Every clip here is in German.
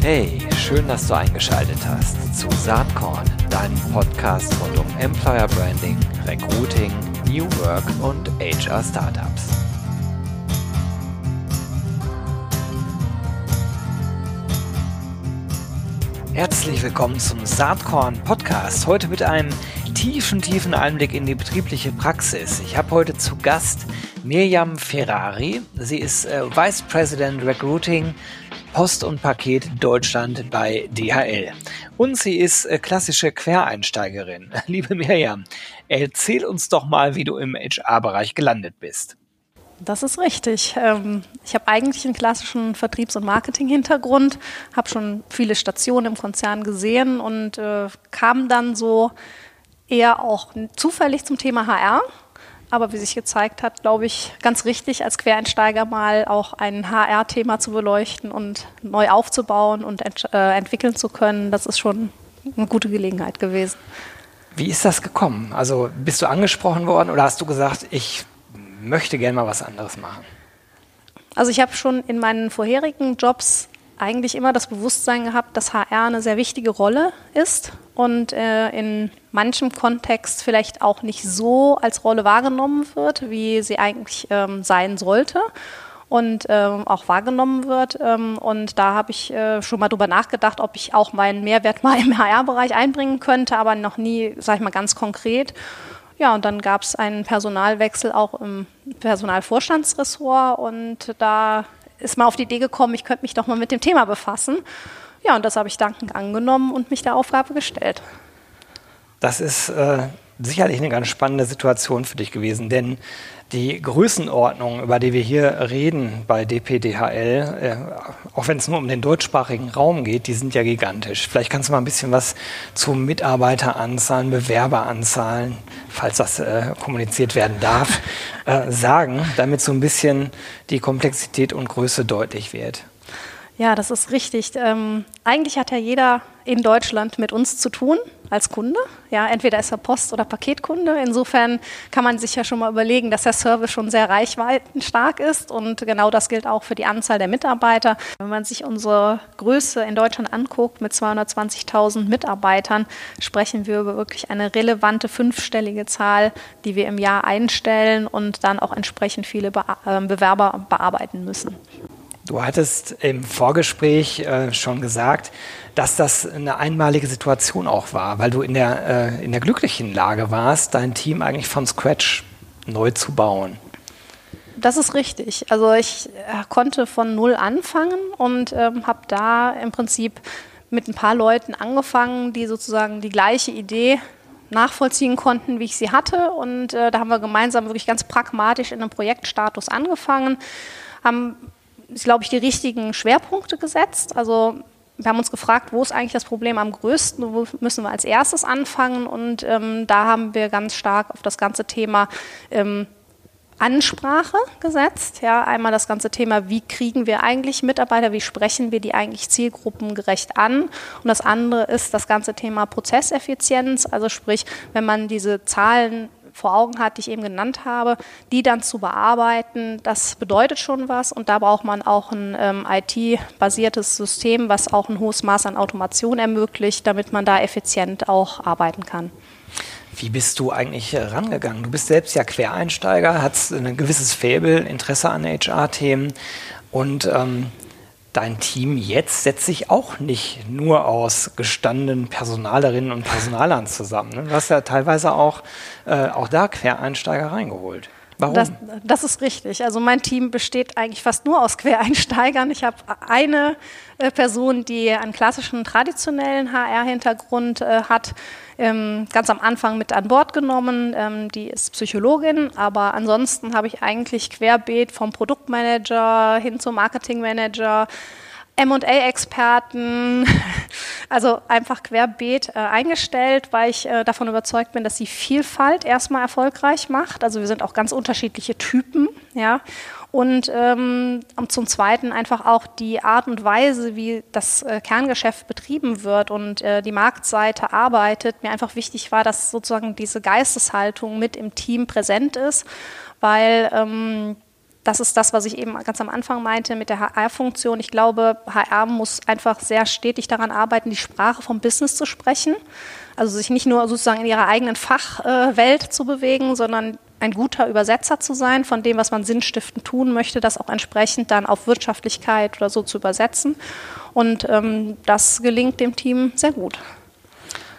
Hey, schön, dass du eingeschaltet hast zu Saatkorn, deinem Podcast rund um Employer Branding, Recruiting, New Work und HR Startups. Herzlich willkommen zum Saatkorn Podcast. Heute mit einem tiefen, tiefen Einblick in die betriebliche Praxis. Ich habe heute zu Gast Mirjam Ferrari. Sie ist äh, Vice President Recruiting Post und Paket Deutschland bei DHL. Und sie ist äh, klassische Quereinsteigerin. Liebe Mirjam, erzähl uns doch mal, wie du im HR-Bereich gelandet bist. Das ist richtig. Ähm, ich habe eigentlich einen klassischen Vertriebs- und Marketing-Hintergrund, habe schon viele Stationen im Konzern gesehen und äh, kam dann so eher auch zufällig zum Thema HR aber wie sich gezeigt hat, glaube ich, ganz richtig, als Quereinsteiger mal auch ein HR-Thema zu beleuchten und neu aufzubauen und ent äh, entwickeln zu können. Das ist schon eine gute Gelegenheit gewesen. Wie ist das gekommen? Also bist du angesprochen worden oder hast du gesagt, ich möchte gerne mal was anderes machen? Also ich habe schon in meinen vorherigen Jobs eigentlich immer das Bewusstsein gehabt, dass HR eine sehr wichtige Rolle ist und äh, in manchem Kontext vielleicht auch nicht so als Rolle wahrgenommen wird, wie sie eigentlich ähm, sein sollte und ähm, auch wahrgenommen wird. Ähm, und da habe ich äh, schon mal drüber nachgedacht, ob ich auch meinen Mehrwert mal im HR-Bereich einbringen könnte, aber noch nie, sage ich mal, ganz konkret. Ja, und dann gab es einen Personalwechsel auch im Personalvorstandsressort und da ist mal auf die Idee gekommen, ich könnte mich doch mal mit dem Thema befassen. Ja, und das habe ich dankend angenommen und mich der Aufgabe gestellt. Das ist äh, sicherlich eine ganz spannende Situation für dich gewesen, denn die Größenordnung, über die wir hier reden bei DPDHL, äh, auch wenn es nur um den deutschsprachigen Raum geht, die sind ja gigantisch. Vielleicht kannst du mal ein bisschen was zu Mitarbeiteranzahlen, Bewerberanzahlen, falls das äh, kommuniziert werden darf, äh, sagen, damit so ein bisschen die Komplexität und Größe deutlich wird. Ja, das ist richtig. Ähm, eigentlich hat ja jeder in Deutschland mit uns zu tun als Kunde. Ja, entweder ist er Post- oder Paketkunde. Insofern kann man sich ja schon mal überlegen, dass der Service schon sehr reichweitenstark ist und genau das gilt auch für die Anzahl der Mitarbeiter. Wenn man sich unsere Größe in Deutschland anguckt mit 220.000 Mitarbeitern, sprechen wir über wirklich eine relevante fünfstellige Zahl, die wir im Jahr einstellen und dann auch entsprechend viele Be äh, Bewerber bearbeiten müssen. Du hattest im Vorgespräch äh, schon gesagt, dass das eine einmalige Situation auch war, weil du in der, äh, in der glücklichen Lage warst, dein Team eigentlich von Scratch neu zu bauen. Das ist richtig. Also ich äh, konnte von null anfangen und ähm, habe da im Prinzip mit ein paar Leuten angefangen, die sozusagen die gleiche Idee nachvollziehen konnten, wie ich sie hatte. Und äh, da haben wir gemeinsam wirklich ganz pragmatisch in einem Projektstatus angefangen, haben glaube ich, die richtigen Schwerpunkte gesetzt. Also wir haben uns gefragt, wo ist eigentlich das Problem am größten, wo müssen wir als erstes anfangen und ähm, da haben wir ganz stark auf das ganze Thema ähm, Ansprache gesetzt. Ja, einmal das ganze Thema, wie kriegen wir eigentlich Mitarbeiter, wie sprechen wir die eigentlich zielgruppengerecht an? Und das andere ist das ganze Thema Prozesseffizienz, also sprich, wenn man diese Zahlen vor Augen hat, die ich eben genannt habe, die dann zu bearbeiten, das bedeutet schon was und da braucht man auch ein ähm, IT-basiertes System, was auch ein hohes Maß an Automation ermöglicht, damit man da effizient auch arbeiten kann. Wie bist du eigentlich rangegangen? Du bist selbst ja Quereinsteiger, hast ein gewisses Faible, Interesse an HR-Themen und ähm, dein Team jetzt setzt sich auch nicht nur aus gestandenen Personalerinnen und Personalern zusammen. Ne? Du hast ja teilweise auch, äh, auch da Quereinsteiger reingeholt. Warum? Das, das, ist richtig. Also mein Team besteht eigentlich fast nur aus Quereinsteigern. Ich habe eine äh, Person, die einen klassischen traditionellen HR-Hintergrund äh, hat, ähm, ganz am Anfang mit an Bord genommen. Ähm, die ist Psychologin, aber ansonsten habe ich eigentlich querbeet vom Produktmanager hin zum Marketingmanager, MA-Experten, also einfach querbeet äh, eingestellt, weil ich äh, davon überzeugt bin, dass die Vielfalt erstmal erfolgreich macht. Also wir sind auch ganz unterschiedliche Typen, ja. Und ähm, zum Zweiten einfach auch die Art und Weise, wie das äh, Kerngeschäft betrieben wird und äh, die Marktseite arbeitet, mir einfach wichtig war, dass sozusagen diese Geisteshaltung mit im Team präsent ist, weil ähm, das ist das, was ich eben ganz am Anfang meinte mit der HR-Funktion. Ich glaube, HR muss einfach sehr stetig daran arbeiten, die Sprache vom Business zu sprechen. Also sich nicht nur sozusagen in ihrer eigenen Fachwelt zu bewegen, sondern ein guter Übersetzer zu sein von dem, was man sinnstiftend tun möchte, das auch entsprechend dann auf Wirtschaftlichkeit oder so zu übersetzen. Und ähm, das gelingt dem Team sehr gut.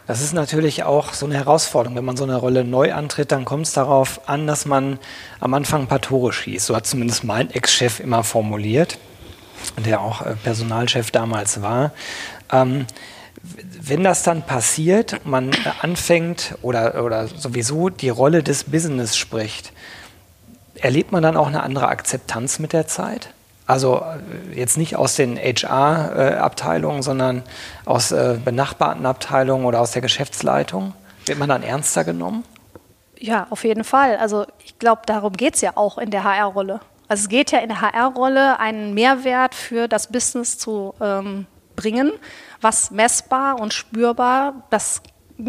Das ist natürlich auch so eine Herausforderung. Wenn man so eine Rolle neu antritt, dann kommt es darauf an, dass man am Anfang ein paar Tore schießt. So hat zumindest mein Ex-Chef immer formuliert, der auch äh, Personalchef damals war. Ähm, wenn das dann passiert, man äh, anfängt oder, oder sowieso die Rolle des Business spricht, erlebt man dann auch eine andere Akzeptanz mit der Zeit? Also äh, jetzt nicht aus den HR-Abteilungen, sondern aus äh, benachbarten Abteilungen oder aus der Geschäftsleitung. Wird man dann ernster genommen? Ja, auf jeden Fall. Also ich glaube, darum geht es ja auch in der HR-Rolle. Also es geht ja in der HR-Rolle, einen Mehrwert für das Business zu ähm, bringen, was messbar und spürbar das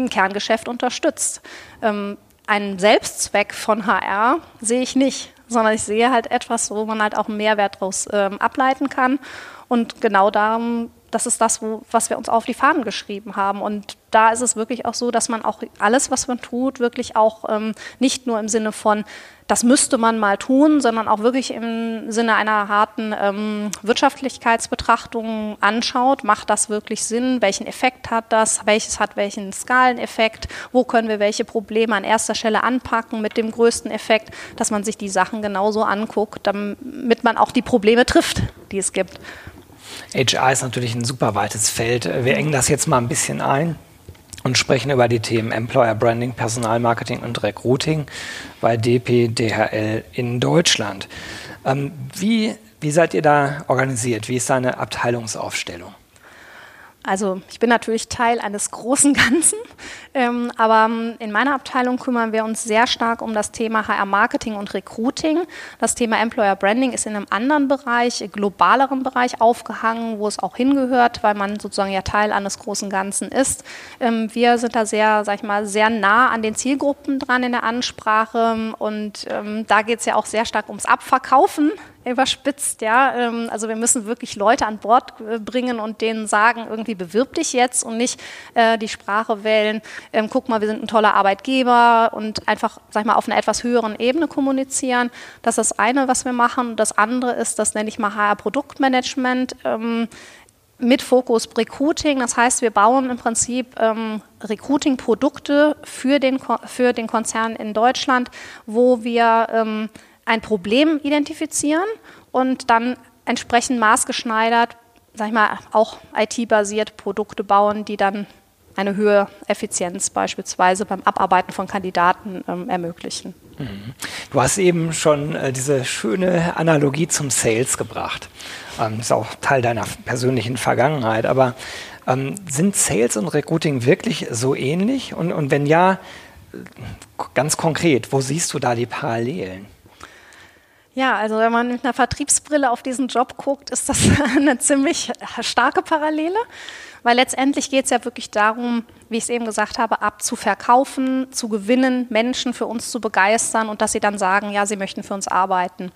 Kerngeschäft unterstützt. Ähm, einen Selbstzweck von HR sehe ich nicht sondern ich sehe halt etwas, wo man halt auch einen Mehrwert daraus ähm, ableiten kann. Und genau darum, das ist das, wo, was wir uns auf die Fahnen geschrieben haben. Und da ist es wirklich auch so, dass man auch alles, was man tut, wirklich auch ähm, nicht nur im Sinne von, das müsste man mal tun, sondern auch wirklich im Sinne einer harten ähm, Wirtschaftlichkeitsbetrachtung anschaut. Macht das wirklich Sinn? Welchen Effekt hat das? Welches hat welchen Skaleneffekt? Wo können wir welche Probleme an erster Stelle anpacken mit dem größten Effekt, dass man sich die Sachen genauso anguckt, damit man auch die Probleme trifft, die es gibt. HR ist natürlich ein super weites Feld. Wir engen das jetzt mal ein bisschen ein und sprechen über die Themen Employer Branding, Personalmarketing und Recruiting bei DPDHL in Deutschland. Ähm, wie, wie seid ihr da organisiert? Wie ist deine Abteilungsaufstellung? Also ich bin natürlich Teil eines großen Ganzen, ähm, aber ähm, in meiner Abteilung kümmern wir uns sehr stark um das Thema HR-Marketing und Recruiting. Das Thema Employer Branding ist in einem anderen Bereich, globaleren Bereich aufgehangen, wo es auch hingehört, weil man sozusagen ja Teil eines großen Ganzen ist. Ähm, wir sind da sehr, sag ich mal, sehr nah an den Zielgruppen dran in der Ansprache und ähm, da geht es ja auch sehr stark ums Abverkaufen überspitzt, ja. Ähm, also wir müssen wirklich Leute an Bord äh, bringen und denen sagen, irgendwie bewirb dich jetzt und nicht äh, die Sprache wählen, ähm, guck mal, wir sind ein toller Arbeitgeber und einfach, sag ich mal, auf einer etwas höheren Ebene kommunizieren. Das ist das eine, was wir machen. Das andere ist, das nenne ich mal HR-Produktmanagement. Ähm, mit Fokus Recruiting. Das heißt, wir bauen im Prinzip ähm, Recruiting-Produkte für den, für den Konzern in Deutschland, wo wir ähm, ein Problem identifizieren und dann entsprechend maßgeschneidert, sag ich mal, auch IT-basiert Produkte bauen, die dann eine höhere Effizienz beispielsweise beim Abarbeiten von Kandidaten ähm, ermöglichen. Mhm. Du hast eben schon äh, diese schöne Analogie zum Sales gebracht. Ähm, ist auch Teil deiner persönlichen Vergangenheit. Aber ähm, sind Sales und Recruiting wirklich so ähnlich? Und, und wenn ja, äh, ganz konkret, wo siehst du da die Parallelen? Ja, also wenn man mit einer Vertriebsbrille auf diesen Job guckt, ist das eine ziemlich starke Parallele, weil letztendlich geht es ja wirklich darum, wie ich es eben gesagt habe, abzuverkaufen, zu gewinnen, Menschen für uns zu begeistern und dass sie dann sagen, ja, sie möchten für uns arbeiten.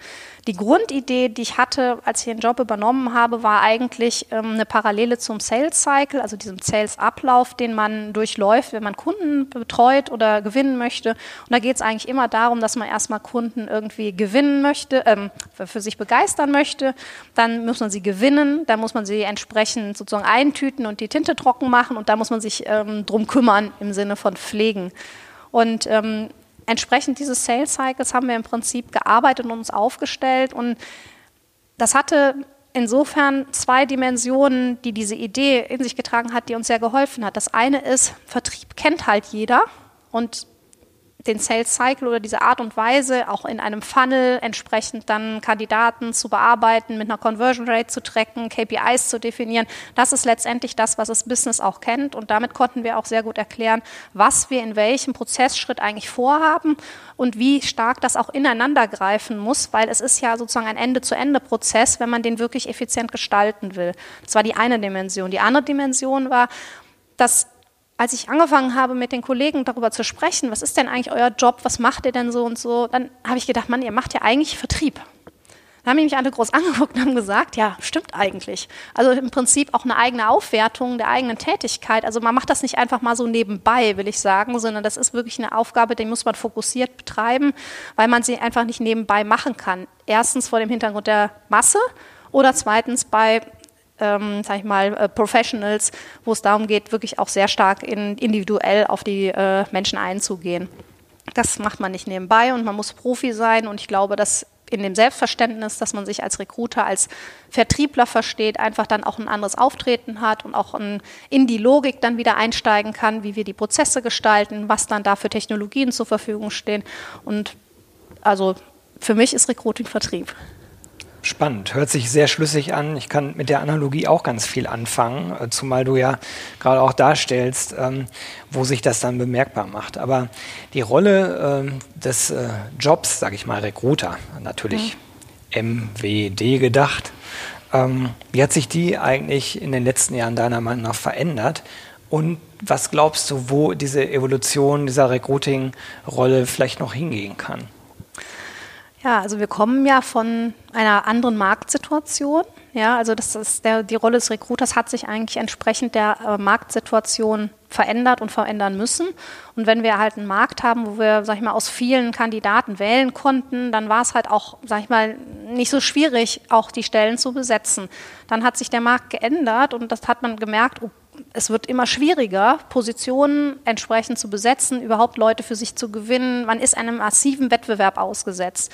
Die Grundidee, die ich hatte, als ich den Job übernommen habe, war eigentlich ähm, eine Parallele zum Sales Cycle, also diesem Sales-Ablauf, den man durchläuft, wenn man Kunden betreut oder gewinnen möchte. Und da geht es eigentlich immer darum, dass man erstmal Kunden irgendwie gewinnen möchte, ähm, für, für sich begeistern möchte. Dann muss man sie gewinnen, dann muss man sie entsprechend sozusagen eintüten und die Tinte trocken machen und da muss man sich ähm, drum kümmern im Sinne von pflegen. Und ähm, entsprechend dieses Sales Cycles haben wir im Prinzip gearbeitet und uns aufgestellt. Und das hatte insofern zwei Dimensionen, die diese Idee in sich getragen hat, die uns sehr geholfen hat. Das eine ist, Vertrieb kennt halt jeder und den Sales Cycle oder diese Art und Weise auch in einem Funnel entsprechend dann Kandidaten zu bearbeiten, mit einer Conversion Rate zu tracken, KPIs zu definieren. Das ist letztendlich das, was das Business auch kennt. Und damit konnten wir auch sehr gut erklären, was wir in welchem Prozessschritt eigentlich vorhaben und wie stark das auch ineinander greifen muss, weil es ist ja sozusagen ein Ende-zu-Ende-Prozess, wenn man den wirklich effizient gestalten will. Das war die eine Dimension. Die andere Dimension war, dass als ich angefangen habe, mit den Kollegen darüber zu sprechen, was ist denn eigentlich euer Job, was macht ihr denn so und so, dann habe ich gedacht, Mann, ihr macht ja eigentlich Vertrieb. Dann haben mich alle groß angeguckt und haben gesagt, ja, stimmt eigentlich. Also im Prinzip auch eine eigene Aufwertung der eigenen Tätigkeit. Also man macht das nicht einfach mal so nebenbei, will ich sagen, sondern das ist wirklich eine Aufgabe, die muss man fokussiert betreiben, weil man sie einfach nicht nebenbei machen kann. Erstens vor dem Hintergrund der Masse oder zweitens bei ähm, sag ich mal, äh, Professionals, wo es darum geht, wirklich auch sehr stark in, individuell auf die äh, Menschen einzugehen. Das macht man nicht nebenbei und man muss Profi sein und ich glaube, dass in dem Selbstverständnis, dass man sich als Recruiter, als Vertriebler versteht, einfach dann auch ein anderes Auftreten hat und auch in die Logik dann wieder einsteigen kann, wie wir die Prozesse gestalten, was dann da für Technologien zur Verfügung stehen. Und also für mich ist Recruiting Vertrieb. Spannend, hört sich sehr schlüssig an. Ich kann mit der Analogie auch ganz viel anfangen, äh, zumal du ja gerade auch darstellst, ähm, wo sich das dann bemerkbar macht. Aber die Rolle ähm, des äh, Jobs, sage ich mal, Recruiter, natürlich mhm. MWD gedacht, ähm, wie hat sich die eigentlich in den letzten Jahren deiner Meinung nach verändert? Und was glaubst du, wo diese Evolution dieser Recruiting-Rolle vielleicht noch hingehen kann? Ja, also wir kommen ja von einer anderen Marktsituation. Ja, also das ist der, die Rolle des Recruiters hat sich eigentlich entsprechend der äh, Marktsituation verändert und verändern müssen. Und wenn wir halt einen Markt haben, wo wir, sag ich mal, aus vielen Kandidaten wählen konnten, dann war es halt auch, sag ich mal, nicht so schwierig, auch die Stellen zu besetzen. Dann hat sich der Markt geändert und das hat man gemerkt, oh, es wird immer schwieriger, Positionen entsprechend zu besetzen, überhaupt Leute für sich zu gewinnen. Man ist einem massiven Wettbewerb ausgesetzt.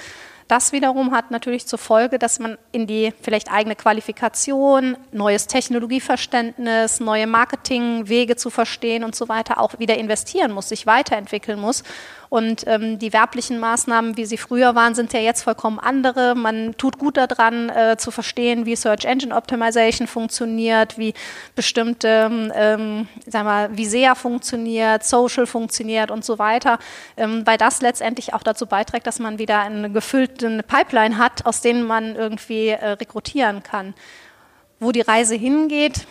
Das wiederum hat natürlich zur Folge, dass man in die vielleicht eigene Qualifikation, neues Technologieverständnis, neue Marketingwege zu verstehen und so weiter auch wieder investieren muss, sich weiterentwickeln muss. Und ähm, die werblichen Maßnahmen, wie sie früher waren, sind ja jetzt vollkommen andere. Man tut gut daran, äh, zu verstehen, wie Search Engine Optimization funktioniert, wie bestimmte, ähm, sagen wir, wie SEA funktioniert, Social funktioniert und so weiter, ähm, weil das letztendlich auch dazu beiträgt, dass man wieder eine gefüllte Pipeline hat, aus denen man irgendwie äh, rekrutieren kann. Wo die Reise hingeht,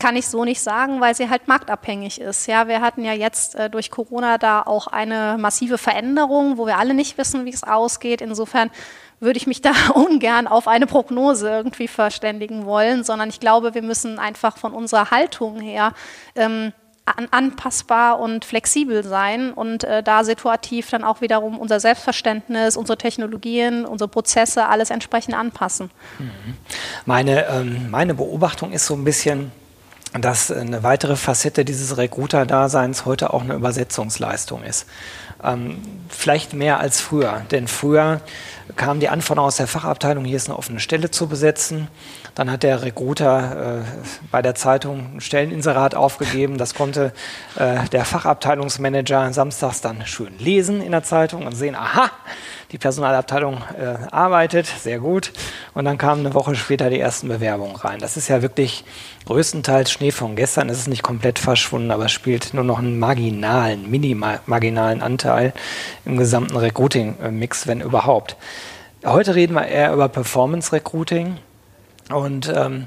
kann ich so nicht sagen, weil sie halt marktabhängig ist. Ja, wir hatten ja jetzt äh, durch Corona da auch eine massive Veränderung, wo wir alle nicht wissen, wie es ausgeht. Insofern würde ich mich da ungern auf eine Prognose irgendwie verständigen wollen, sondern ich glaube, wir müssen einfach von unserer Haltung her ähm, an, anpassbar und flexibel sein und äh, da situativ dann auch wiederum unser Selbstverständnis, unsere Technologien, unsere Prozesse, alles entsprechend anpassen. Mhm. Meine, ähm, meine Beobachtung ist so ein bisschen, dass eine weitere Facette dieses Recruiter-Daseins heute auch eine Übersetzungsleistung ist. Ähm, vielleicht mehr als früher, denn früher kam die Anforderung aus der Fachabteilung, hier ist eine offene Stelle zu besetzen. Dann hat der Recruiter äh, bei der Zeitung ein Stelleninserat aufgegeben. Das konnte äh, der Fachabteilungsmanager samstags dann schön lesen in der Zeitung und sehen, aha, die Personalabteilung äh, arbeitet, sehr gut. Und dann kamen eine Woche später die ersten Bewerbungen rein. Das ist ja wirklich größtenteils Schnee von gestern. Es ist nicht komplett verschwunden, aber spielt nur noch einen marginalen, minimal Anteil im gesamten Recruiting-Mix, wenn überhaupt. Heute reden wir eher über Performance-Recruiting. Und ähm,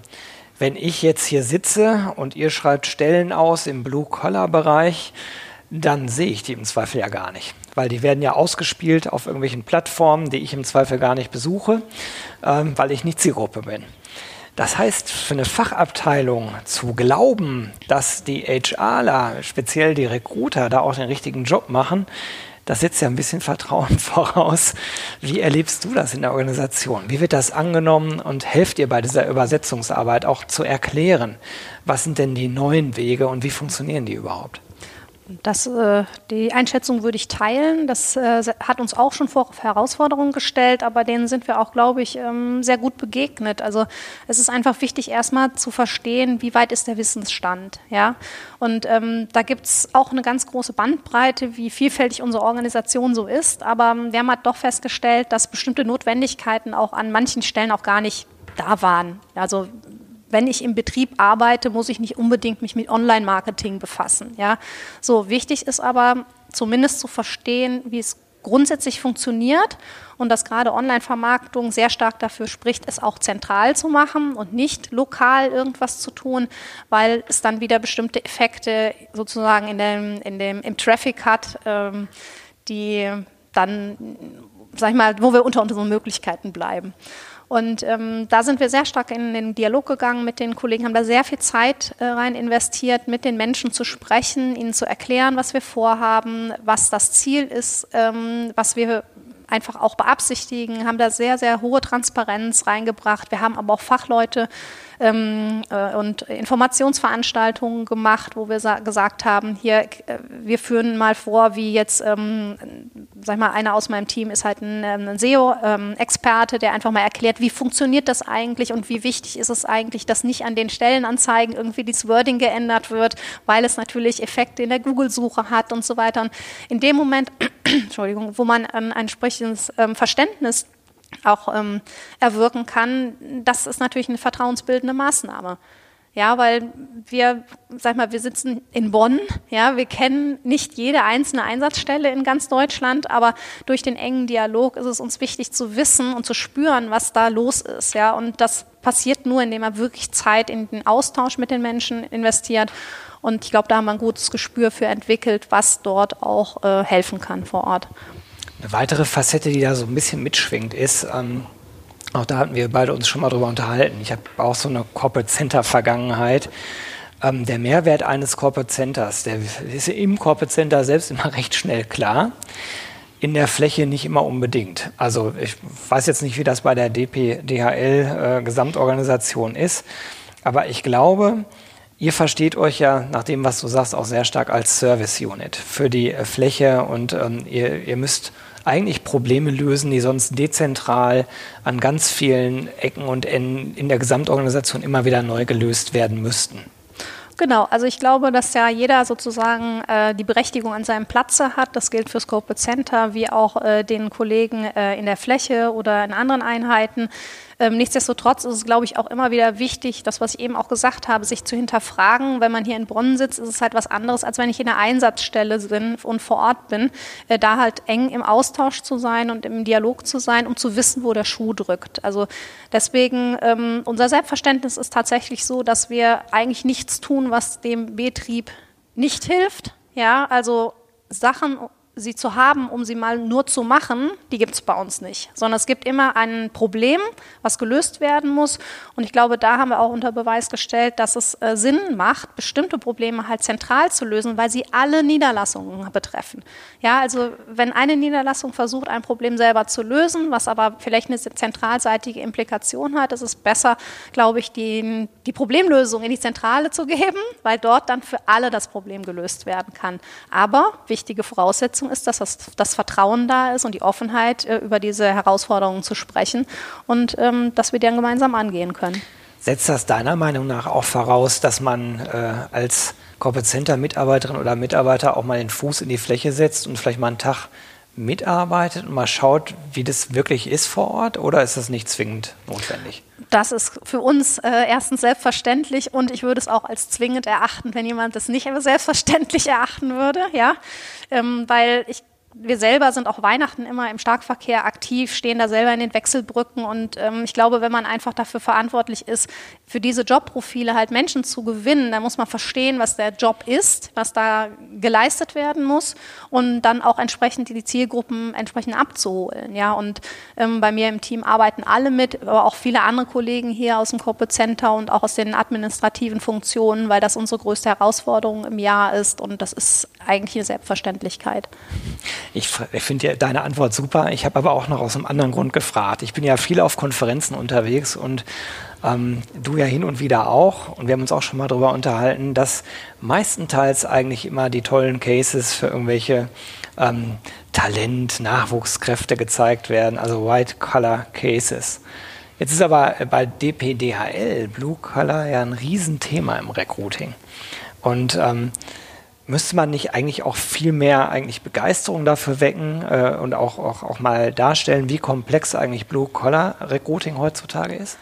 wenn ich jetzt hier sitze und ihr schreibt Stellen aus im Blue-Collar-Bereich, dann sehe ich die im Zweifel ja gar nicht. Weil die werden ja ausgespielt auf irgendwelchen Plattformen, die ich im Zweifel gar nicht besuche, ähm, weil ich nicht Zielgruppe bin. Das heißt, für eine Fachabteilung zu glauben, dass die HRler, speziell die Recruiter, da auch den richtigen Job machen, das setzt ja ein bisschen Vertrauen voraus. Wie erlebst du das in der Organisation? Wie wird das angenommen und helft ihr bei dieser Übersetzungsarbeit auch zu erklären, was sind denn die neuen Wege und wie funktionieren die überhaupt? Das, äh, die Einschätzung würde ich teilen. Das äh, hat uns auch schon vor Herausforderungen gestellt, aber denen sind wir auch, glaube ich, ähm, sehr gut begegnet. Also es ist einfach wichtig, erstmal zu verstehen, wie weit ist der Wissensstand. Ja? Und ähm, da gibt es auch eine ganz große Bandbreite, wie vielfältig unsere Organisation so ist. Aber ähm, wir haben halt doch festgestellt, dass bestimmte Notwendigkeiten auch an manchen Stellen auch gar nicht da waren. Also wenn ich im Betrieb arbeite, muss ich nicht unbedingt mich mit Online-Marketing befassen. Ja? So, wichtig ist aber zumindest zu verstehen, wie es grundsätzlich funktioniert und dass gerade Online-Vermarktung sehr stark dafür spricht, es auch zentral zu machen und nicht lokal irgendwas zu tun, weil es dann wieder bestimmte Effekte sozusagen in dem, in dem, im Traffic hat, ähm, die dann, sag ich mal, wo wir unter unseren Möglichkeiten bleiben. Und ähm, da sind wir sehr stark in den Dialog gegangen mit den Kollegen, haben da sehr viel Zeit äh, rein investiert, mit den Menschen zu sprechen, ihnen zu erklären, was wir vorhaben, was das Ziel ist, ähm, was wir einfach auch beabsichtigen, haben da sehr, sehr hohe Transparenz reingebracht. Wir haben aber auch Fachleute ähm, äh, und Informationsveranstaltungen gemacht, wo wir gesagt haben, hier, äh, wir führen mal vor, wie jetzt, ähm, sag mal, einer aus meinem Team ist halt ein, ähm, ein SEO-Experte, der einfach mal erklärt, wie funktioniert das eigentlich und wie wichtig ist es eigentlich, dass nicht an den Stellenanzeigen irgendwie das Wording geändert wird, weil es natürlich Effekte in der Google-Suche hat und so weiter. Und in dem Moment, Entschuldigung, wo man ein entsprechendes ähm, Verständnis auch ähm, erwirken kann, das ist natürlich eine vertrauensbildende Maßnahme. Ja, weil wir, sag mal, wir sitzen in Bonn, ja, wir kennen nicht jede einzelne Einsatzstelle in ganz Deutschland, aber durch den engen Dialog ist es uns wichtig zu wissen und zu spüren, was da los ist, ja, und das passiert nur, indem man wirklich Zeit in den Austausch mit den Menschen investiert und ich glaube, da haben wir ein gutes Gespür für entwickelt, was dort auch äh, helfen kann vor Ort. Eine weitere Facette, die da so ein bisschen mitschwingt, ist, ähm, auch da hatten wir beide uns schon mal drüber unterhalten. Ich habe auch so eine Corporate Center Vergangenheit. Ähm, der Mehrwert eines Corporate Centers, der ist im Corporate Center selbst immer recht schnell klar. In der Fläche nicht immer unbedingt. Also ich weiß jetzt nicht, wie das bei der DPDHL äh, Gesamtorganisation ist, aber ich glaube, Ihr versteht euch ja, nach dem, was du sagst, auch sehr stark als Service Unit für die äh, Fläche und ähm, ihr, ihr müsst eigentlich Probleme lösen, die sonst dezentral an ganz vielen Ecken und Enden in der Gesamtorganisation immer wieder neu gelöst werden müssten. Genau, also ich glaube, dass ja jeder sozusagen äh, die Berechtigung an seinem Platze hat. Das gilt fürs Corporate Center wie auch äh, den Kollegen äh, in der Fläche oder in anderen Einheiten. Ähm, nichtsdestotrotz ist es, glaube ich, auch immer wieder wichtig, das, was ich eben auch gesagt habe, sich zu hinterfragen. Wenn man hier in Bonn sitzt, ist es halt was anderes, als wenn ich in der Einsatzstelle bin und vor Ort bin. Äh, da halt eng im Austausch zu sein und im Dialog zu sein, um zu wissen, wo der Schuh drückt. Also deswegen, ähm, unser Selbstverständnis ist tatsächlich so, dass wir eigentlich nichts tun, was dem Betrieb nicht hilft. Ja, also Sachen sie zu haben, um sie mal nur zu machen, die gibt es bei uns nicht. Sondern es gibt immer ein Problem, was gelöst werden muss. Und ich glaube, da haben wir auch unter Beweis gestellt, dass es äh, Sinn macht, bestimmte Probleme halt zentral zu lösen, weil sie alle Niederlassungen betreffen. Ja, also wenn eine Niederlassung versucht, ein Problem selber zu lösen, was aber vielleicht eine zentralseitige Implikation hat, ist es besser, glaube ich, die, die Problemlösung in die Zentrale zu geben, weil dort dann für alle das Problem gelöst werden kann. Aber wichtige Voraussetzung Voraussetzung ist, dass das, das Vertrauen da ist und die Offenheit, äh, über diese Herausforderungen zu sprechen und ähm, dass wir die dann gemeinsam angehen können. Setzt das deiner Meinung nach auch voraus, dass man äh, als Corporate Center Mitarbeiterin oder Mitarbeiter auch mal den Fuß in die Fläche setzt und vielleicht mal einen Tag mitarbeitet und mal schaut, wie das wirklich ist vor Ort oder ist das nicht zwingend notwendig? Das ist für uns äh, erstens selbstverständlich und ich würde es auch als zwingend erachten, wenn jemand das nicht selbstverständlich erachten würde, ja, ähm, weil ich wir selber sind auch Weihnachten immer im Starkverkehr aktiv, stehen da selber in den Wechselbrücken und ähm, ich glaube, wenn man einfach dafür verantwortlich ist, für diese Jobprofile halt Menschen zu gewinnen, dann muss man verstehen, was der Job ist, was da geleistet werden muss und dann auch entsprechend die Zielgruppen entsprechend abzuholen. Ja, und ähm, bei mir im Team arbeiten alle mit, aber auch viele andere Kollegen hier aus dem Corporate Center und auch aus den administrativen Funktionen, weil das unsere größte Herausforderung im Jahr ist und das ist eigentlich eine Selbstverständlichkeit. Ich, ich finde deine Antwort super. Ich habe aber auch noch aus einem anderen Grund gefragt. Ich bin ja viel auf Konferenzen unterwegs und ähm, du ja hin und wieder auch. Und wir haben uns auch schon mal darüber unterhalten, dass meistenteils eigentlich immer die tollen Cases für irgendwelche ähm, Talent, Nachwuchskräfte gezeigt werden, also White-Color-Cases. Jetzt ist aber bei DPDHL, Blue Color, ja ein Riesenthema im Recruiting. Und ähm, müsste man nicht eigentlich auch viel mehr eigentlich Begeisterung dafür wecken äh, und auch, auch, auch mal darstellen, wie komplex eigentlich Blue-Collar-Recruiting heutzutage ist?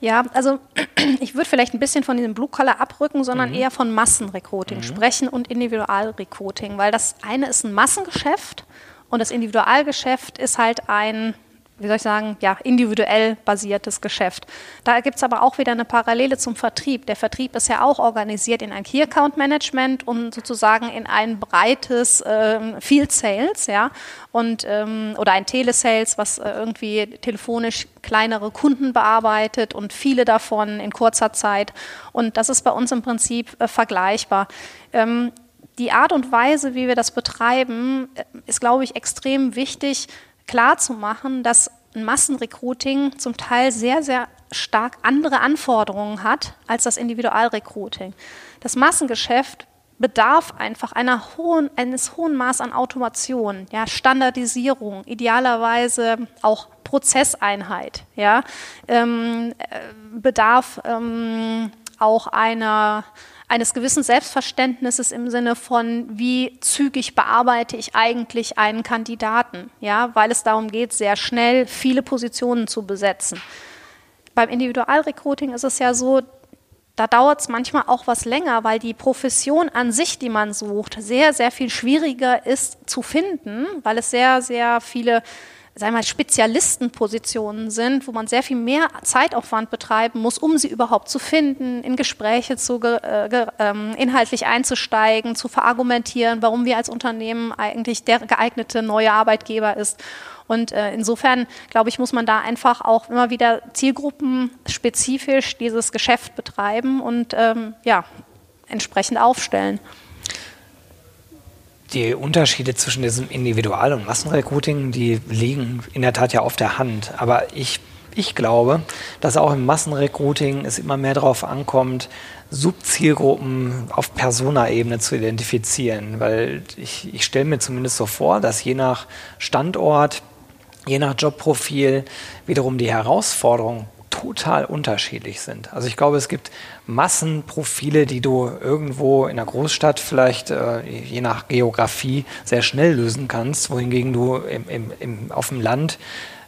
Ja, also ich würde vielleicht ein bisschen von diesem Blue-Collar abrücken, sondern mhm. eher von Massenrecruiting mhm. sprechen und Individualrecruiting, weil das eine ist ein Massengeschäft und das Individualgeschäft ist halt ein wie soll ich sagen, ja, individuell basiertes Geschäft. Da gibt es aber auch wieder eine Parallele zum Vertrieb. Der Vertrieb ist ja auch organisiert in ein Key Account Management und sozusagen in ein breites ähm, Field Sales, ja, und ähm, oder ein Telesales, was äh, irgendwie telefonisch kleinere Kunden bearbeitet und viele davon in kurzer Zeit. Und das ist bei uns im Prinzip äh, vergleichbar. Ähm, die Art und Weise, wie wir das betreiben, äh, ist, glaube ich, extrem wichtig klarzumachen, dass ein Massenrecruiting zum Teil sehr, sehr stark andere Anforderungen hat als das Individualrecruiting. Das Massengeschäft bedarf einfach hohen, eines hohen Maß an Automation, ja, Standardisierung, idealerweise auch Prozesseinheit, ja, ähm, äh, bedarf ähm, auch einer eines gewissen Selbstverständnisses im Sinne von, wie zügig bearbeite ich eigentlich einen Kandidaten, ja, weil es darum geht, sehr schnell viele Positionen zu besetzen. Beim Individualrecruiting ist es ja so, da dauert es manchmal auch was länger, weil die Profession an sich, die man sucht, sehr, sehr viel schwieriger ist zu finden, weil es sehr, sehr viele sagen wir Spezialistenpositionen sind, wo man sehr viel mehr Zeitaufwand betreiben muss, um sie überhaupt zu finden, in Gespräche zu, äh, ähm, inhaltlich einzusteigen, zu verargumentieren, warum wir als Unternehmen eigentlich der geeignete neue Arbeitgeber ist. Und äh, insofern, glaube ich, muss man da einfach auch immer wieder zielgruppenspezifisch dieses Geschäft betreiben und ähm, ja, entsprechend aufstellen die Unterschiede zwischen diesem Individual- und Massenrecruiting, die liegen in der Tat ja auf der Hand. Aber ich, ich glaube, dass auch im Massenrecruiting es immer mehr darauf ankommt, Subzielgruppen auf Persona-Ebene zu identifizieren. Weil ich, ich stelle mir zumindest so vor, dass je nach Standort, je nach Jobprofil wiederum die Herausforderung total unterschiedlich sind. Also ich glaube, es gibt Massenprofile, die du irgendwo in der Großstadt vielleicht äh, je nach Geografie sehr schnell lösen kannst, wohingegen du im, im, im, auf dem Land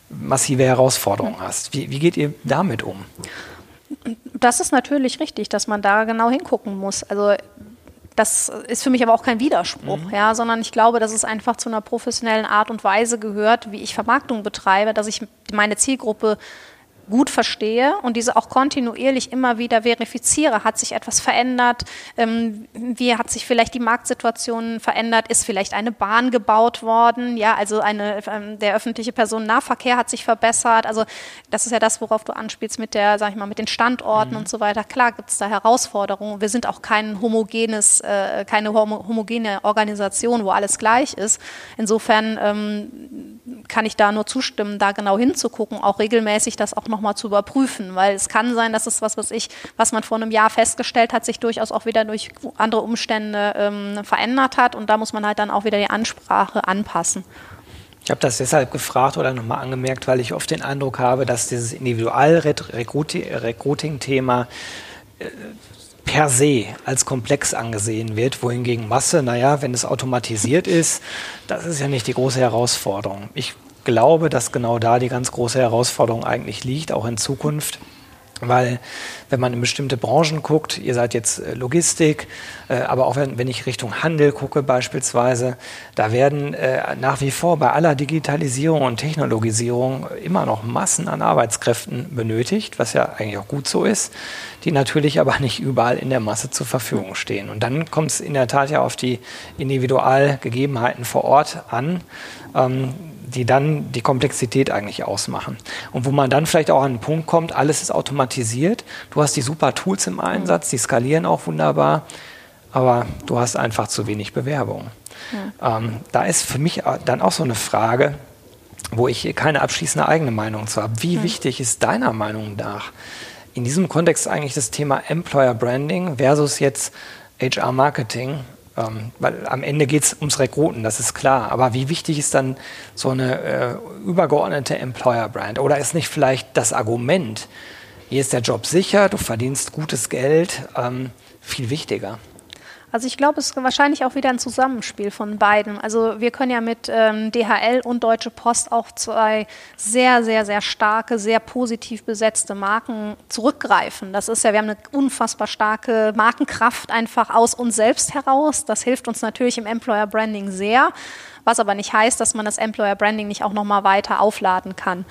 massive Herausforderungen hast. Wie, wie geht ihr damit um? Das ist natürlich richtig, dass man da genau hingucken muss. Also das ist für mich aber auch kein Widerspruch, mhm. ja, sondern ich glaube, dass es einfach zu einer professionellen Art und Weise gehört, wie ich Vermarktung betreibe, dass ich meine Zielgruppe gut verstehe und diese auch kontinuierlich immer wieder verifiziere. Hat sich etwas verändert? Ähm, wie hat sich vielleicht die Marktsituation verändert? Ist vielleicht eine Bahn gebaut worden? Ja, also eine, ähm, der öffentliche Personennahverkehr hat sich verbessert. Also das ist ja das, worauf du anspielst mit der, sag ich mal, mit den Standorten mhm. und so weiter. Klar gibt es da Herausforderungen. Wir sind auch kein homogenes, äh, keine homogene Organisation, wo alles gleich ist. Insofern ähm, kann ich da nur zustimmen, da genau hinzugucken, auch regelmäßig das auch nochmal zu überprüfen, weil es kann sein, dass es was, was ich, was man vor einem Jahr festgestellt hat, sich durchaus auch wieder durch andere Umstände ähm, verändert hat und da muss man halt dann auch wieder die Ansprache anpassen. Ich habe das deshalb gefragt oder nochmal angemerkt, weil ich oft den Eindruck habe, dass dieses Individual-Recruiting-Thema äh, per se als komplex angesehen wird, wohingegen Masse, naja, wenn es automatisiert ist, das ist ja nicht die große Herausforderung. Ich glaube, dass genau da die ganz große Herausforderung eigentlich liegt, auch in Zukunft. Weil wenn man in bestimmte Branchen guckt, ihr seid jetzt äh, Logistik, äh, aber auch wenn, ich Richtung Handel gucke beispielsweise, da werden äh, nach wie vor bei aller Digitalisierung und Technologisierung immer noch Massen an Arbeitskräften benötigt, was ja eigentlich auch gut so ist, die natürlich aber nicht überall in der Masse zur Verfügung stehen. Und dann kommt es in der Tat ja auf die Individualgegebenheiten vor Ort an. Die dann die Komplexität eigentlich ausmachen. Und wo man dann vielleicht auch an einen Punkt kommt, alles ist automatisiert, du hast die super Tools im Einsatz, die skalieren auch wunderbar, aber du hast einfach zu wenig Bewerbung. Ja. Ähm, da ist für mich dann auch so eine Frage, wo ich keine abschließende eigene Meinung zu habe. Wie ja. wichtig ist deiner Meinung nach in diesem Kontext eigentlich das Thema Employer Branding versus jetzt HR Marketing ähm, weil am Ende geht es ums Rekruten, das ist klar. Aber wie wichtig ist dann so eine äh, übergeordnete Employer-Brand? Oder ist nicht vielleicht das Argument, hier ist der Job sicher, du verdienst gutes Geld, ähm, viel wichtiger? Also ich glaube, es ist wahrscheinlich auch wieder ein Zusammenspiel von beiden. Also wir können ja mit ähm, DHL und Deutsche Post auch zwei sehr, sehr, sehr starke, sehr positiv besetzte Marken zurückgreifen. Das ist ja, wir haben eine unfassbar starke Markenkraft einfach aus uns selbst heraus. Das hilft uns natürlich im Employer Branding sehr, was aber nicht heißt, dass man das Employer Branding nicht auch nochmal weiter aufladen kann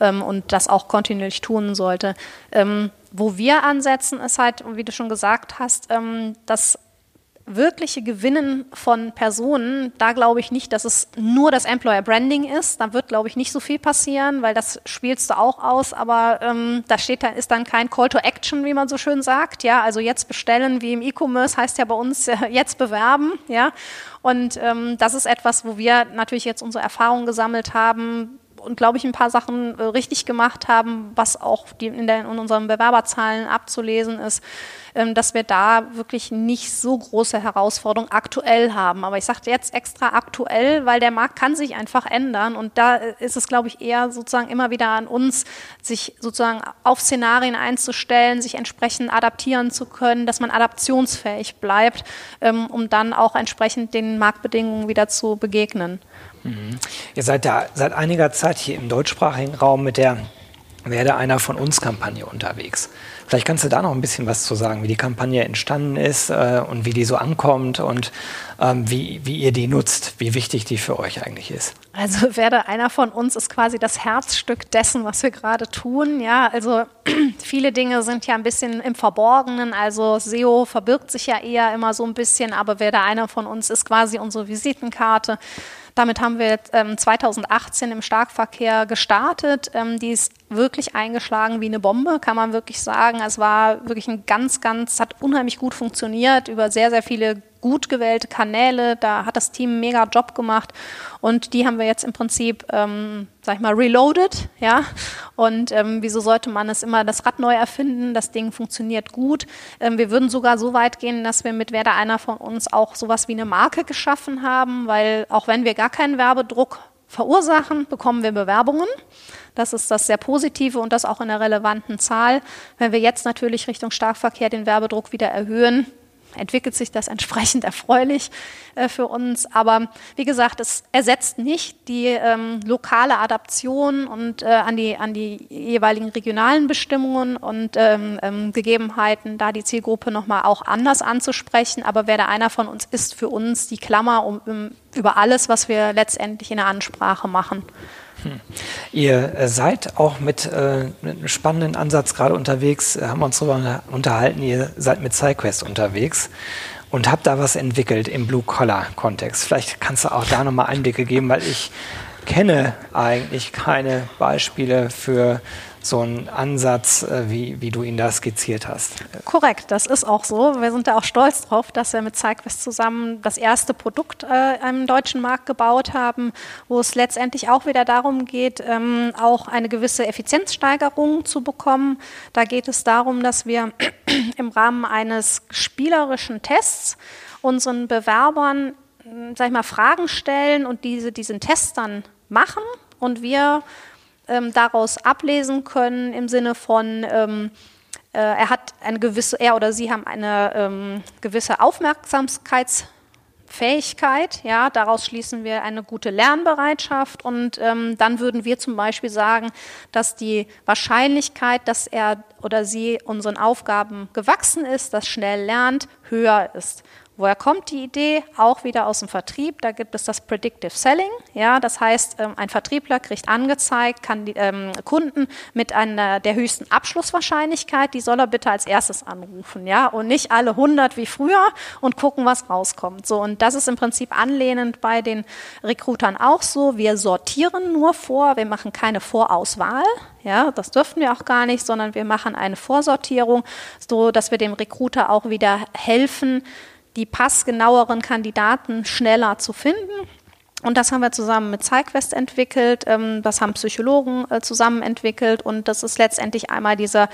ähm, und das auch kontinuierlich tun sollte. Ähm, wo wir ansetzen, ist halt, wie du schon gesagt hast, ähm, dass wirkliche Gewinnen von Personen, da glaube ich nicht, dass es nur das Employer Branding ist. Da wird, glaube ich, nicht so viel passieren, weil das spielst du auch aus, aber ähm, da steht da ist dann kein Call to Action, wie man so schön sagt. Ja, also jetzt bestellen, wie im E-Commerce heißt ja bei uns äh, jetzt bewerben. Ja, und ähm, das ist etwas, wo wir natürlich jetzt unsere Erfahrungen gesammelt haben und glaube ich ein paar Sachen äh, richtig gemacht haben, was auch in, der, in unseren Bewerberzahlen abzulesen ist. Ähm, dass wir da wirklich nicht so große Herausforderungen aktuell haben. Aber ich sagte jetzt extra aktuell, weil der Markt kann sich einfach ändern und da äh, ist es, glaube ich, eher sozusagen immer wieder an uns, sich sozusagen auf Szenarien einzustellen, sich entsprechend adaptieren zu können, dass man adaptionsfähig bleibt, ähm, um dann auch entsprechend den Marktbedingungen wieder zu begegnen. Mhm. Ihr seid da seit einiger Zeit hier im deutschsprachigen Raum mit der Werde einer von uns Kampagne unterwegs. Vielleicht kannst du da noch ein bisschen was zu sagen, wie die Kampagne entstanden ist äh, und wie die so ankommt und ähm, wie, wie ihr die nutzt, wie wichtig die für euch eigentlich ist. Also werde einer von uns ist quasi das Herzstück dessen, was wir gerade tun. Ja, also viele Dinge sind ja ein bisschen im Verborgenen. Also SEO verbirgt sich ja eher immer so ein bisschen, aber werde einer von uns ist quasi unsere Visitenkarte. Damit haben wir ähm, 2018 im Starkverkehr gestartet. Ähm, die ist wirklich eingeschlagen wie eine Bombe, kann man wirklich sagen. Es war wirklich ein ganz, ganz, hat unheimlich gut funktioniert über sehr, sehr viele gut gewählte Kanäle. Da hat das Team einen mega Job gemacht und die haben wir jetzt im Prinzip, ähm, sag ich mal, reloaded, ja. Und ähm, wieso sollte man es immer das Rad neu erfinden? Das Ding funktioniert gut. Ähm, wir würden sogar so weit gehen, dass wir mit Wer da einer von uns auch sowas wie eine Marke geschaffen haben, weil auch wenn wir gar keinen Werbedruck verursachen, bekommen wir Bewerbungen. Das ist das sehr Positive und das auch in der relevanten Zahl. Wenn wir jetzt natürlich Richtung Starkverkehr den Werbedruck wieder erhöhen, entwickelt sich das entsprechend erfreulich äh, für uns. Aber wie gesagt, es ersetzt nicht die ähm, lokale Adaption und äh, an, die, an die jeweiligen regionalen Bestimmungen und ähm, ähm, Gegebenheiten, da die Zielgruppe nochmal auch anders anzusprechen. Aber wer da einer von uns ist, für uns die Klammer um, um, über alles, was wir letztendlich in der Ansprache machen. Hm. Ihr äh, seid auch mit, äh, mit, einem spannenden Ansatz gerade unterwegs, äh, haben wir uns darüber unterhalten, ihr seid mit SideQuest unterwegs und habt da was entwickelt im Blue-Collar-Kontext. Vielleicht kannst du auch da nochmal Einblicke geben, weil ich kenne eigentlich keine Beispiele für so ein Ansatz, äh, wie, wie du ihn da skizziert hast. Korrekt, das ist auch so. Wir sind da auch stolz drauf, dass wir mit Zeigwest zusammen das erste Produkt äh, im deutschen Markt gebaut haben, wo es letztendlich auch wieder darum geht, ähm, auch eine gewisse Effizienzsteigerung zu bekommen. Da geht es darum, dass wir im Rahmen eines spielerischen Tests unseren Bewerbern sag ich mal, Fragen stellen und diese, diesen Test dann machen und wir ähm, daraus ablesen können im Sinne von, ähm, äh, er hat eine gewisse, er oder sie haben eine ähm, gewisse Aufmerksamkeitsfähigkeit, ja, daraus schließen wir eine gute Lernbereitschaft und ähm, dann würden wir zum Beispiel sagen, dass die Wahrscheinlichkeit, dass er oder sie unseren Aufgaben gewachsen ist, das schnell lernt, höher ist. Woher kommt die Idee? Auch wieder aus dem Vertrieb. Da gibt es das Predictive Selling. Ja, das heißt, ähm, ein Vertriebler kriegt angezeigt, kann die ähm, Kunden mit einer der höchsten Abschlusswahrscheinlichkeit, die soll er bitte als erstes anrufen, ja, und nicht alle 100 wie früher und gucken, was rauskommt. So und das ist im Prinzip anlehnend bei den Recruitern auch so. Wir sortieren nur vor, wir machen keine Vorauswahl. Ja, das dürften wir auch gar nicht, sondern wir machen eine Vorsortierung, so dass wir dem Recruiter auch wieder helfen, die passgenaueren Kandidaten schneller zu finden. Und das haben wir zusammen mit Zeigwest entwickelt, ähm, das haben Psychologen äh, zusammen entwickelt und das ist letztendlich einmal dieser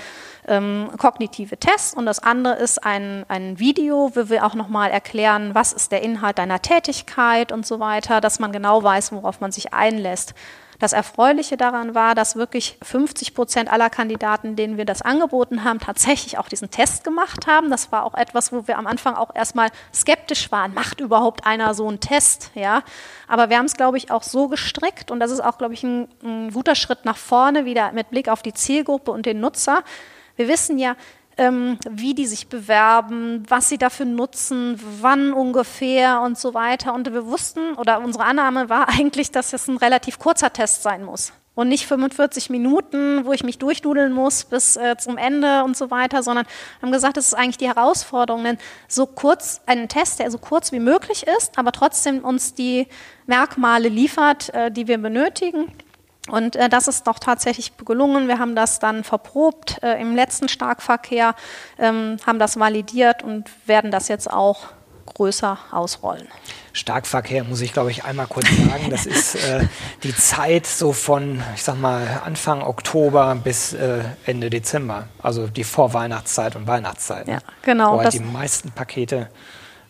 ähm, kognitive Test und das andere ist ein, ein Video, wo wir auch nochmal erklären, was ist der Inhalt deiner Tätigkeit und so weiter, dass man genau weiß, worauf man sich einlässt. Das Erfreuliche daran war, dass wirklich 50 Prozent aller Kandidaten, denen wir das angeboten haben, tatsächlich auch diesen Test gemacht haben. Das war auch etwas, wo wir am Anfang auch erstmal skeptisch waren. Macht überhaupt einer so einen Test? Ja. Aber wir haben es, glaube ich, auch so gestrickt und das ist auch, glaube ich, ein, ein guter Schritt nach vorne, wieder mit Blick auf die Zielgruppe und den Nutzer. Wir wissen ja, ähm, wie die sich bewerben, was sie dafür nutzen, wann ungefähr und so weiter. Und wir wussten, oder unsere Annahme war eigentlich, dass es ein relativ kurzer Test sein muss. Und nicht 45 Minuten, wo ich mich durchdudeln muss bis äh, zum Ende und so weiter, sondern haben gesagt, das ist eigentlich die Herausforderung, denn so kurz, einen Test, der so kurz wie möglich ist, aber trotzdem uns die Merkmale liefert, äh, die wir benötigen und äh, das ist doch tatsächlich gelungen. Wir haben das dann verprobt äh, im letzten Starkverkehr, ähm, haben das validiert und werden das jetzt auch größer ausrollen. Starkverkehr muss ich, glaube ich, einmal kurz sagen. Das ist äh, die Zeit so von, ich sag mal, Anfang Oktober bis äh, Ende Dezember. Also die Vorweihnachtszeit und Weihnachtszeit. Ja, genau. Wo halt die meisten Pakete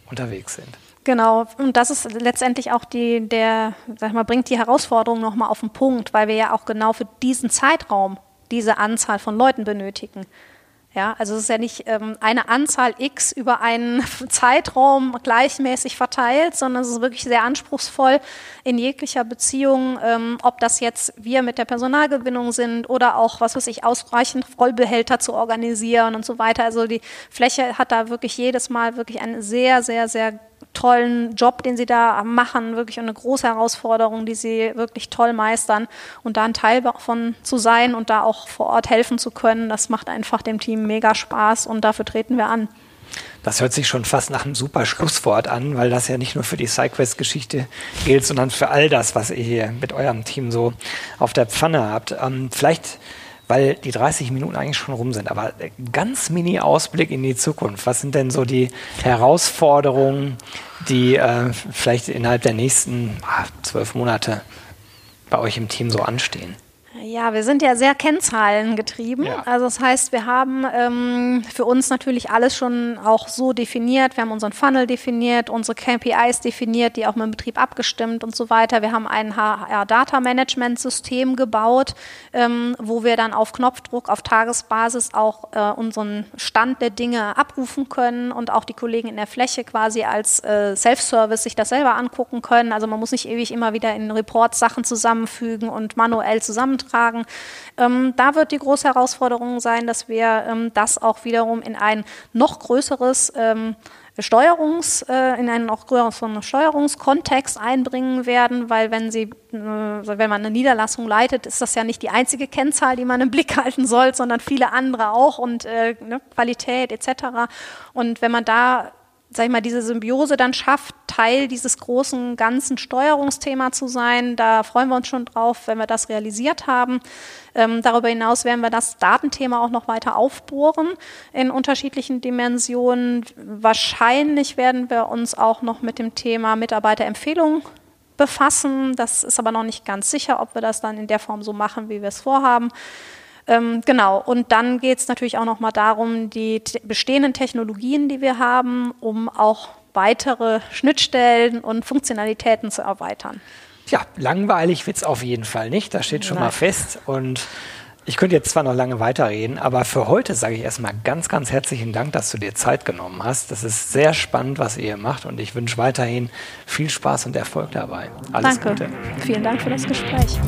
unterwegs sind. Genau, und das ist letztendlich auch die, der, sag ich mal, bringt die Herausforderung nochmal auf den Punkt, weil wir ja auch genau für diesen Zeitraum diese Anzahl von Leuten benötigen. Ja, also es ist ja nicht ähm, eine Anzahl X über einen Zeitraum gleichmäßig verteilt, sondern es ist wirklich sehr anspruchsvoll in jeglicher Beziehung, ähm, ob das jetzt wir mit der Personalgewinnung sind oder auch, was weiß ich, ausreichend Rollbehälter zu organisieren und so weiter. Also die Fläche hat da wirklich jedes Mal wirklich eine sehr, sehr, sehr tollen Job, den sie da machen, wirklich eine große Herausforderung, die sie wirklich toll meistern. Und da ein Teil davon zu sein und da auch vor Ort helfen zu können, das macht einfach dem Team mega Spaß und dafür treten wir an. Das hört sich schon fast nach einem super Schlusswort an, weil das ja nicht nur für die SideQuest-Geschichte gilt, sondern für all das, was ihr hier mit eurem Team so auf der Pfanne habt. Ähm, vielleicht weil die 30 Minuten eigentlich schon rum sind. Aber ganz mini Ausblick in die Zukunft. Was sind denn so die Herausforderungen, die äh, vielleicht innerhalb der nächsten ah, zwölf Monate bei euch im Team so anstehen? Ja, wir sind ja sehr kennzahlengetrieben. Ja. Also das heißt, wir haben ähm, für uns natürlich alles schon auch so definiert. Wir haben unseren Funnel definiert, unsere KPIs definiert, die auch mit dem Betrieb abgestimmt und so weiter. Wir haben ein HR-Data-Management-System gebaut, ähm, wo wir dann auf Knopfdruck, auf Tagesbasis auch äh, unseren Stand der Dinge abrufen können und auch die Kollegen in der Fläche quasi als äh, Self-Service sich das selber angucken können. Also man muss nicht ewig immer wieder in Reports Sachen zusammenfügen und manuell zusammentragen tragen. Ähm, da wird die große Herausforderung sein, dass wir ähm, das auch wiederum in ein noch größeres ähm, Steuerungs, äh, in einen noch größeren Steuerungskontext einbringen werden, weil wenn Sie, äh, wenn man eine Niederlassung leitet, ist das ja nicht die einzige Kennzahl, die man im Blick halten soll, sondern viele andere auch und äh, ne, Qualität etc. Und wenn man da sag ich mal, diese Symbiose dann schafft, Teil dieses großen ganzen Steuerungsthema zu sein. Da freuen wir uns schon drauf, wenn wir das realisiert haben. Ähm, darüber hinaus werden wir das Datenthema auch noch weiter aufbohren in unterschiedlichen Dimensionen. Wahrscheinlich werden wir uns auch noch mit dem Thema Mitarbeiterempfehlungen befassen. Das ist aber noch nicht ganz sicher, ob wir das dann in der Form so machen, wie wir es vorhaben. Ähm, genau, und dann geht es natürlich auch nochmal darum, die bestehenden Technologien, die wir haben, um auch weitere Schnittstellen und Funktionalitäten zu erweitern. Ja, langweilig wird es auf jeden Fall nicht, das steht schon Nein. mal fest. Und ich könnte jetzt zwar noch lange weiterreden, aber für heute sage ich erstmal ganz, ganz herzlichen Dank, dass du dir Zeit genommen hast. Das ist sehr spannend, was ihr macht und ich wünsche weiterhin viel Spaß und Erfolg dabei. Alles Danke. Gute. Vielen Dank für das Gespräch.